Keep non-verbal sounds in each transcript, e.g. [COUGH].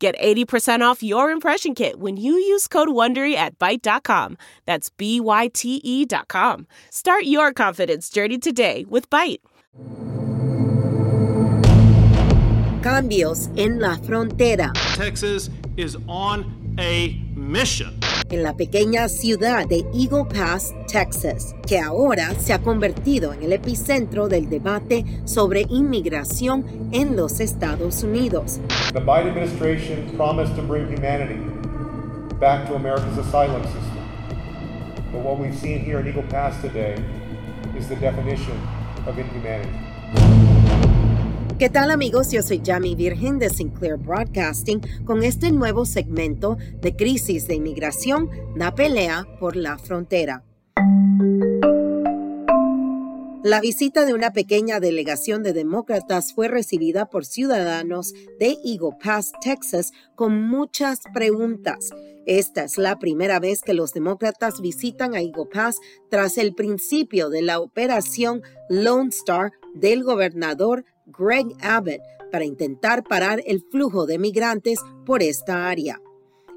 Get 80% off your impression kit when you use code WONDERY at Byte.com. That's B-Y-T-E dot com. Start your confidence journey today with Byte. Cambios en la frontera. Texas is on a mission. En la pequeña ciudad de Eagle Pass, Texas, que ahora se ha convertido en el epicentro del debate sobre inmigración en los Estados Unidos. The Biden administration promised to bring humanity back to America's asylum system. But what we've seen here in Eagle Pass today is the definition of inhumanity. ¿Qué tal amigos? Yo soy Jamie Virgen de Sinclair Broadcasting con este nuevo segmento de crisis de inmigración, la pelea por la frontera. La visita de una pequeña delegación de demócratas fue recibida por ciudadanos de Eagle Pass, Texas, con muchas preguntas. Esta es la primera vez que los demócratas visitan a Eagle Pass tras el principio de la operación Lone Star del gobernador Greg Abbott para intentar parar el flujo de migrantes por esta área.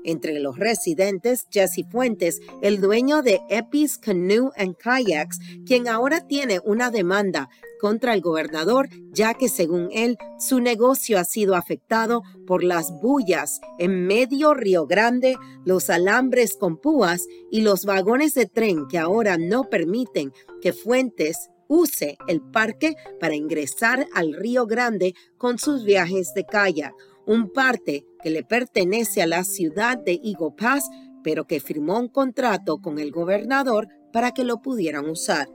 Entre los residentes, Jesse Fuentes, el dueño de Epis Canoe and Kayaks, quien ahora tiene una demanda contra el gobernador, ya que según él, su negocio ha sido afectado por las bullas en medio Río Grande, los alambres con púas y los vagones de tren que ahora no permiten que Fuentes use el parque para ingresar al Río Grande con sus viajes de kayak, un parque que le pertenece a la ciudad de Eagle Pass, pero que firmó un contrato con el gobernador para que lo pudieran usar.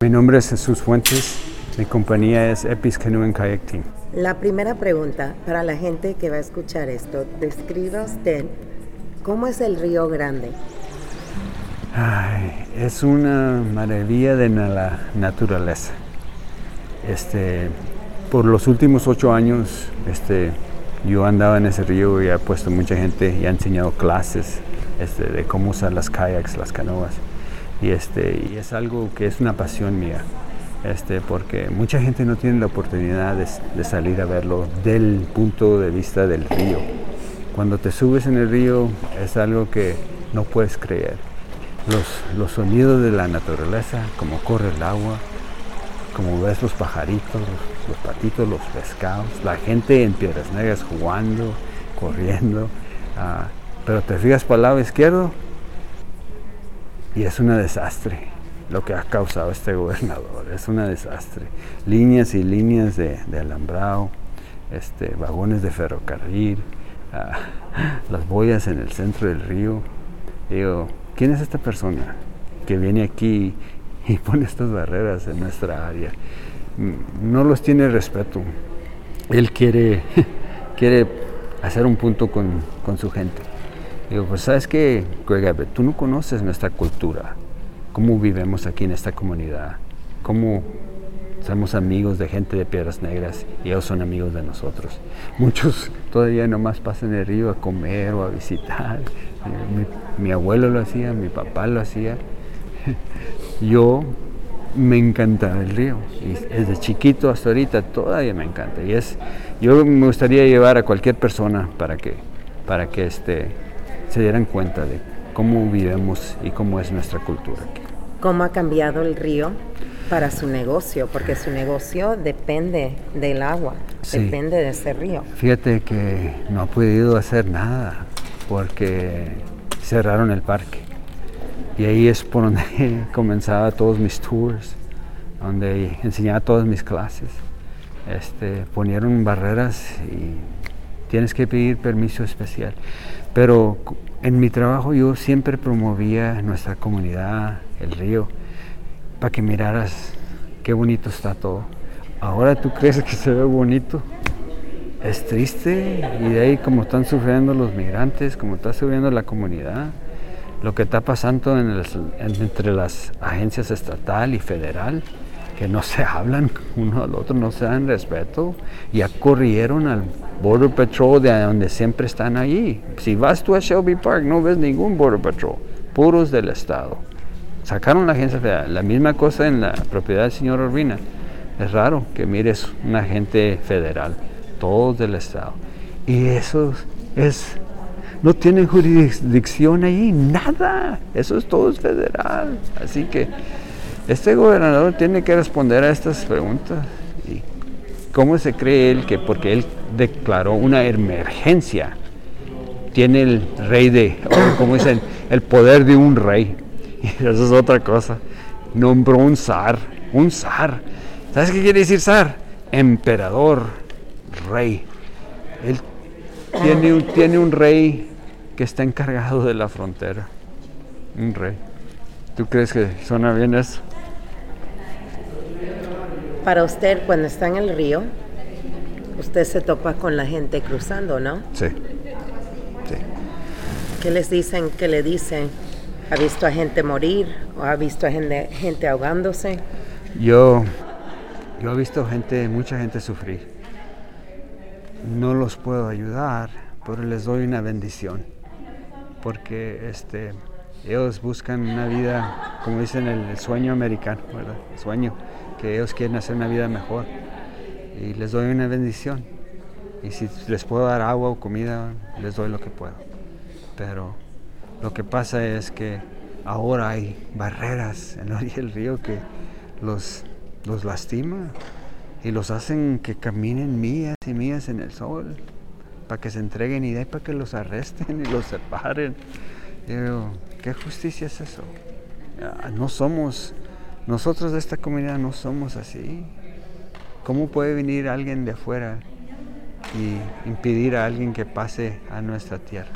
Mi nombre es Jesús Fuentes, mi compañía es Epis Canoe Kayak Team. La primera pregunta para la gente que va a escuchar esto, describa usted cómo es el Río Grande. Es una maravilla de la naturaleza. Este, por los últimos ocho años, este, yo andaba en ese río y he puesto mucha gente y ha enseñado clases este, de cómo usar las kayaks, las canoas. Y, este, es algo que es una pasión mía, porque mucha gente no tiene la oportunidad de, de salir a verlo del punto de vista del río. Cuando te subes en el río es algo que no puedes creer los, sonidos de la naturaleza, como corre el agua, como ves los pajaritos, los, patitos, los pescados, la gente en Piedras Negras jugando, corriendo, [LAUGHS] ah, pero te fijas para el lado izquierdo y es un desastre lo que ha causado este [LAUGHS] gobernador, es un desastre. Líneas y líneas de, alambrado, este, vagones de ferrocarril, ah, [LAUGHS] las boyas en el centro del río. Digo, ¿Quién es esta persona que viene aquí y [LAUGHS] pone estas barreras en nuestra área? Mm, no los tiene respeto. Él quiere, [LAUGHS] quiere hacer un punto con, su gente. Digo, pues sabes que, tú no conoces nuestra cultura, cómo vivimos aquí en esta comunidad, cómo somos amigos de gente de Piedras Negras y ellos son amigos de nosotros. Muchos [LAUGHS] todavía nomás pasan el río a comer o a visitar mi, abuelo lo hacía, mi papá lo hacía. [LAUGHS] Yo me encanta el río. Y desde chiquito hasta ahorita todavía me encanta. Y es, yo me gustaría llevar a cualquier persona para que, para que este, se dieran cuenta de cómo vivimos y cómo es nuestra cultura aquí. ¿Cómo ha cambiado el río para su negocio? Porque su negocio depende del agua, depende de ese río. Fíjate que no ha podido hacer nada porque cerraron el parque. Y ahí es por donde [LAUGHS] comenzaba todos mis tours, donde enseñaba todas mis clases. Este, ponieron barreras y tienes que pedir permiso especial. Pero en mi trabajo yo siempre promovía nuestra comunidad, el río, para que miraras qué bonito está todo. Ahora tú crees que se ve bonito. es triste y de ahí como están sufriendo los migrantes, como está sufriendo la comunidad, lo que está pasando entre las agencias estatal y federal, que no se hablan uno al otro, no se dan respeto, ya corrieron al Border Patrol de donde siempre están allí. Si vas tú a Shelby Park no ves ningún Border Patrol, puros del Estado. Sacaron la agencia federal, la misma cosa en la propiedad del señor Urbina. Es raro que mires un agente federal, todos del Estado. Y eso es, no tienen jurisdicción ahí, nada. Eso es todo federal. Así que este gobernador tiene que responder a estas preguntas. ¿Y ¿Cómo se cree él que porque él declaró una emergencia, tiene el rey de, como dicen, el poder de un rey? Y [LAUGHS] eso es otra cosa. Nombró un zar, un zar ¿Sabes qué quiere decir zar? Emperador, rey. Él tiene un, tiene un rey que está encargado de la frontera. Un rey. ¿Tú crees que suena bien eso? Para usted, cuando está en el río, usted se topa con la gente cruzando, ¿no? Sí. sí. ¿Qué les dicen? ¿Qué le dicen? ¿Ha visto a gente morir o ha visto a gente, ahogándose? Yo yo he visto gente, mucha gente sufrir. No los puedo ayudar, pero les doy una bendición. Porque este, ellos buscan una vida, como dicen, el, sueño americano, ¿verdad? El sueño, que ellos quieren hacer una vida mejor. Y les doy una bendición. Y si les puedo dar agua o comida, les doy lo que puedo. Pero lo que pasa es que ahora hay barreras [LAUGHS] en la orilla del río que los los lastima y los hacen que caminen millas y millas en el sol para que se entreguen y de ahí para que los arresten [LAUGHS] y los separen. Digo, ¿qué justicia es eso? No somos, nosotros de esta comunidad no somos así. ¿Cómo puede venir alguien de afuera y impedir a alguien que pase a nuestra tierra?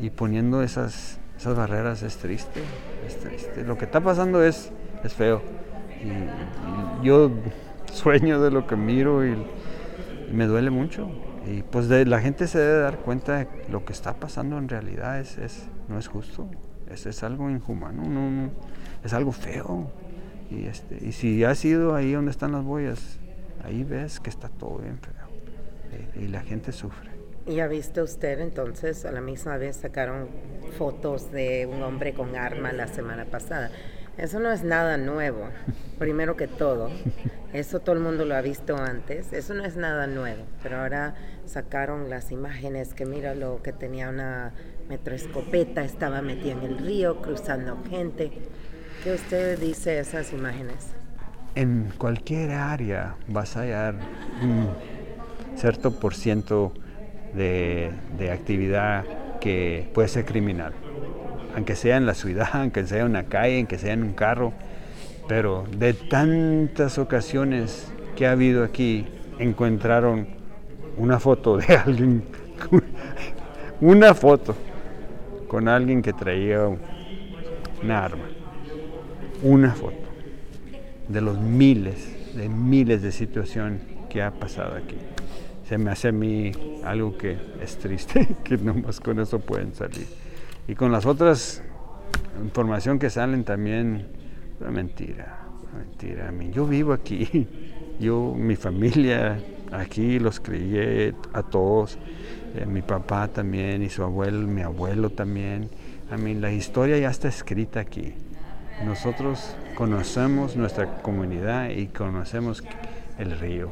Y poniendo esas, esas barreras es triste, es triste. Lo que está pasando es, es feo y, yo [LAUGHS] sueño de lo que miro y, me duele mucho. Y pues de, la gente se debe dar cuenta de lo que está pasando en realidad es, es no es justo, es, es algo inhumano, no, es algo feo. Y, este, y si has ido ahí donde están las boyas, ahí ves que está todo bien feo. Y, y la gente sufre. ¿Y ha visto usted entonces, a la misma vez sacaron fotos de un hombre con arma la semana pasada? Eso no es nada nuevo, primero que todo. Eso todo el mundo lo ha visto antes. Eso no es nada nuevo. Pero ahora sacaron las imágenes que mira lo que tenía una metroescopeta, estaba metida en el río, cruzando gente. ¿Qué usted dice esas imágenes? En cualquier área vas a hallar un cierto por ciento de, de actividad que puede ser criminal. Aunque sea en la ciudad, [LAUGHS] aunque sea en una calle, aunque sea en un carro, pero de tantas ocasiones que ha habido aquí, encontraron una foto de [LAUGHS] alguien, una foto con alguien que traía una arma, una foto de los miles, de miles de situaciones que ha pasado aquí. Me hace a mí algo que es triste, [LAUGHS] que nomás con eso pueden salir. Y con las otras información que salen también, una mentira, mentira. Yo vivo aquí, [LAUGHS] yo, mi familia aquí los crié a todos, eh, mi papá también y su abuelo, mi abuelo también. A mí la historia ya está escrita aquí. Nosotros conocemos nuestra comunidad y conocemos el río.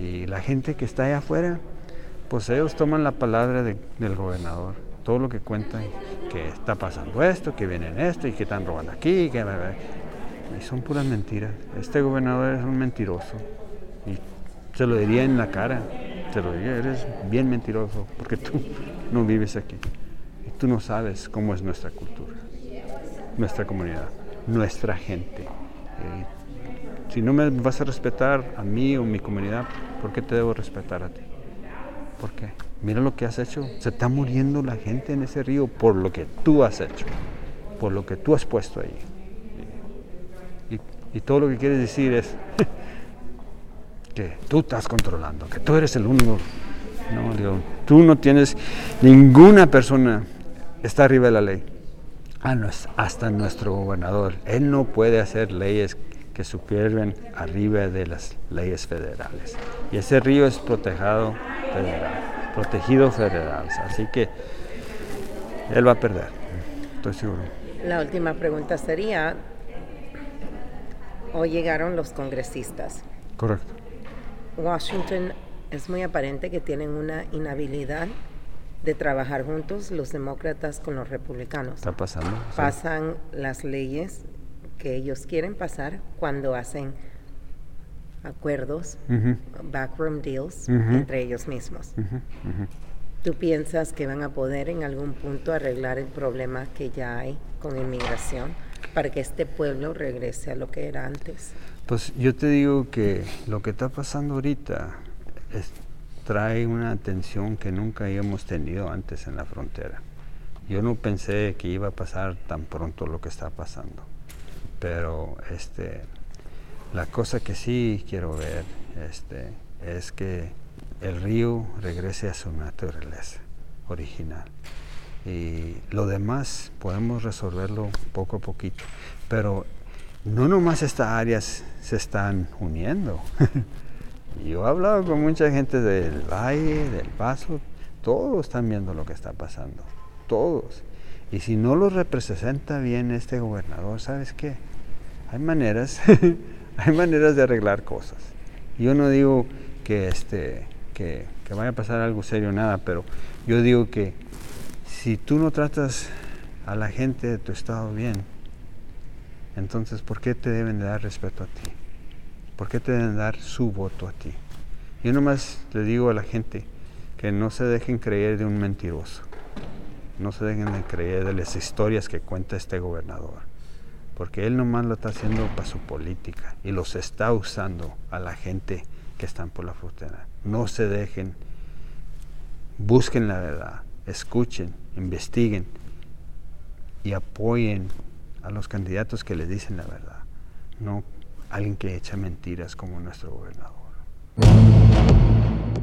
Y la gente que está allá afuera, pues ellos toman la palabra del gobernador todo lo que cuentan, que está pasando esto, que vienen esto y que están robando aquí, que... Y son puras mentiras. Este gobernador es un mentiroso. Y se lo diría en la cara, se lo diría, eres bien mentiroso, porque tú no vives aquí. Y tú no sabes cómo es nuestra cultura, nuestra comunidad, nuestra gente. Si no me vas a respetar a mí o mi comunidad, ¿por qué te debo respetar a ti? ¿Por qué? Mira lo que has hecho. Se está muriendo la gente en ese río por lo que tú has hecho, por lo que tú has puesto ahí. Y, todo lo que quieres decir es [LAUGHS] que tú estás controlando, que tú eres el único. No, digo, tú no tienes, ninguna persona está arriba de la ley. Ah, hasta nuestro gobernador. Él no puede hacer leyes que supieran arriba de las leyes federales. Y ese río es protegido federal, protegido federal. Así que él va a perder, estoy seguro. La última pregunta sería, hoy llegaron los congresistas. Correcto. Washington es muy aparente que tienen una inhabilidad de trabajar juntos los demócratas con los republicanos. Está pasando. Pasan las leyes que ellos quieren pasar cuando hacen acuerdos, backroom deals entre ellos mismos. ¿Tú piensas que van a poder en algún punto arreglar el problema que ya hay con inmigración para que este pueblo regrese a lo que era antes? Pues yo te digo que lo que está pasando ahorita trae una tensión que nunca habíamos tenido antes en la frontera. Yo no pensé que iba a pasar tan pronto lo que está pasando. Pero este, la cosa que sí quiero ver este, es que el río regrese a su naturaleza original. Y lo demás podemos resolverlo poco a poquito. Pero no nomás estas áreas se están uniendo. [LAUGHS] Yo he hablado con mucha gente del Valle, del Paso, todos están viendo lo que está pasando, todos. Y si no lo representa bien este gobernador, ¿sabes qué? hay maneras, [LAUGHS] hay maneras de arreglar cosas. Yo no digo que, este, que vaya a pasar algo serio, nada, pero yo digo que si tú no tratas a la gente de tu estado bien, entonces ¿por qué te deben de dar respeto a ti? ¿Por qué te deben dar su voto a ti? Yo nomás le digo a la gente que no se dejen creer de un mentiroso, no se dejen de creer de las historias que cuenta este gobernador porque él nomás lo está haciendo para su política y los está usando a la gente que están por la frontera. No se dejen, busquen la verdad, escuchen, investiguen y apoyen a los candidatos que les dicen la verdad, no alguien que echa mentiras como nuestro gobernador.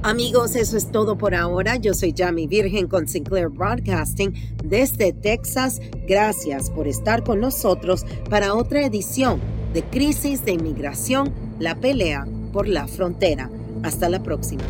Amigos, eso es todo por ahora. Yo soy Jamie Virgen con Sinclair Broadcasting desde Texas. Gracias por estar con nosotros para otra edición de Crisis de Inmigración, la pelea por la frontera. Hasta la próxima.